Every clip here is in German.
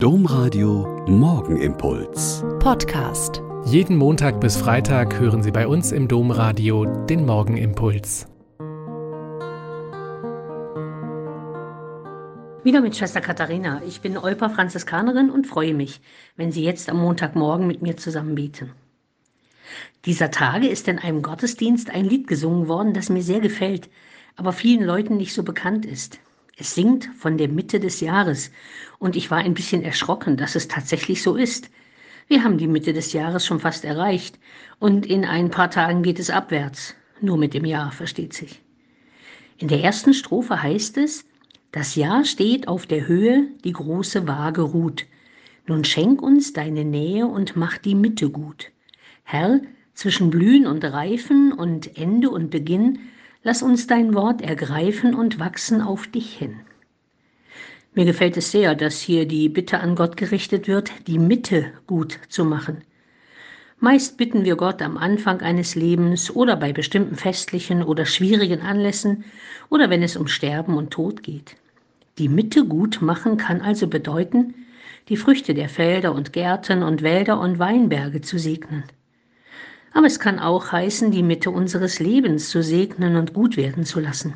Domradio Morgenimpuls. Podcast. Jeden Montag bis Freitag hören Sie bei uns im Domradio den Morgenimpuls. Wieder mit Schwester Katharina. Ich bin Olpa Franziskanerin und freue mich, wenn Sie jetzt am Montagmorgen mit mir zusammen beten. Dieser Tage ist in einem Gottesdienst ein Lied gesungen worden, das mir sehr gefällt, aber vielen Leuten nicht so bekannt ist. Es singt von der Mitte des Jahres und ich war ein bisschen erschrocken, dass es tatsächlich so ist. Wir haben die Mitte des Jahres schon fast erreicht und in ein paar Tagen geht es abwärts. Nur mit dem Jahr, versteht sich. In der ersten Strophe heißt es, das Jahr steht auf der Höhe, die große Waage ruht. Nun schenk uns deine Nähe und mach die Mitte gut. Herr, zwischen Blühen und Reifen und Ende und Beginn Lass uns dein Wort ergreifen und wachsen auf dich hin. Mir gefällt es sehr, dass hier die Bitte an Gott gerichtet wird, die Mitte gut zu machen. Meist bitten wir Gott am Anfang eines Lebens oder bei bestimmten festlichen oder schwierigen Anlässen oder wenn es um Sterben und Tod geht. Die Mitte gut machen kann also bedeuten, die Früchte der Felder und Gärten und Wälder und Weinberge zu segnen. Aber es kann auch heißen, die Mitte unseres Lebens zu segnen und gut werden zu lassen.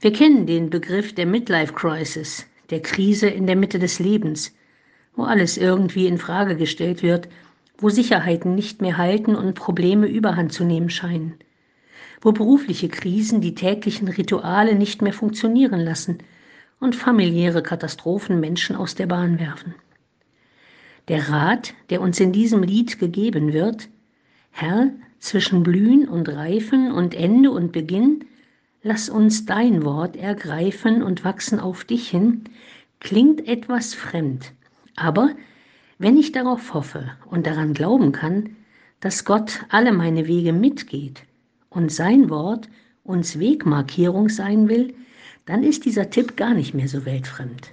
Wir kennen den Begriff der Midlife Crisis, der Krise in der Mitte des Lebens, wo alles irgendwie in Frage gestellt wird, wo Sicherheiten nicht mehr halten und Probleme überhand zu nehmen scheinen, wo berufliche Krisen die täglichen Rituale nicht mehr funktionieren lassen und familiäre Katastrophen Menschen aus der Bahn werfen. Der Rat, der uns in diesem Lied gegeben wird, Herr, zwischen Blühen und Reifen und Ende und Beginn, lass uns dein Wort ergreifen und wachsen auf dich hin, klingt etwas fremd. Aber wenn ich darauf hoffe und daran glauben kann, dass Gott alle meine Wege mitgeht und sein Wort uns Wegmarkierung sein will, dann ist dieser Tipp gar nicht mehr so weltfremd.